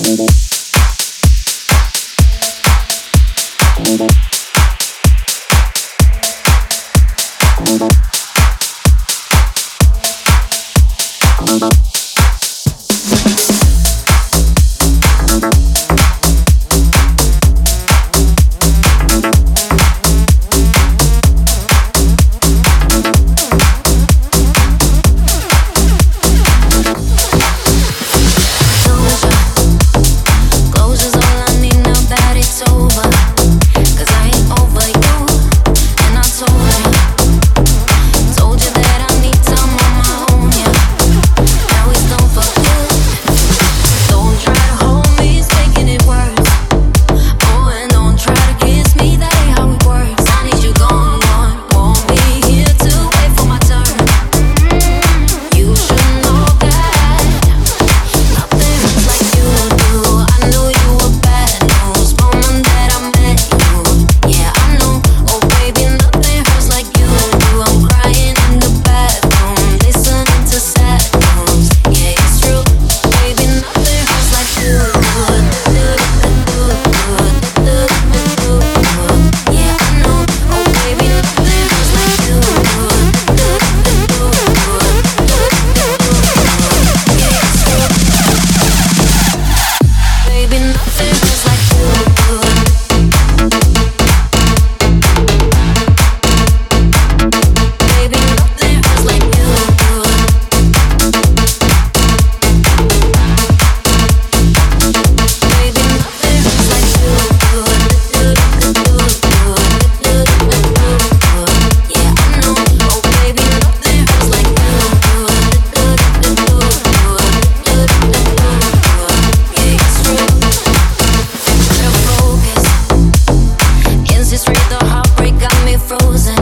Thank you. Since it's read, the heartbreak got me frozen.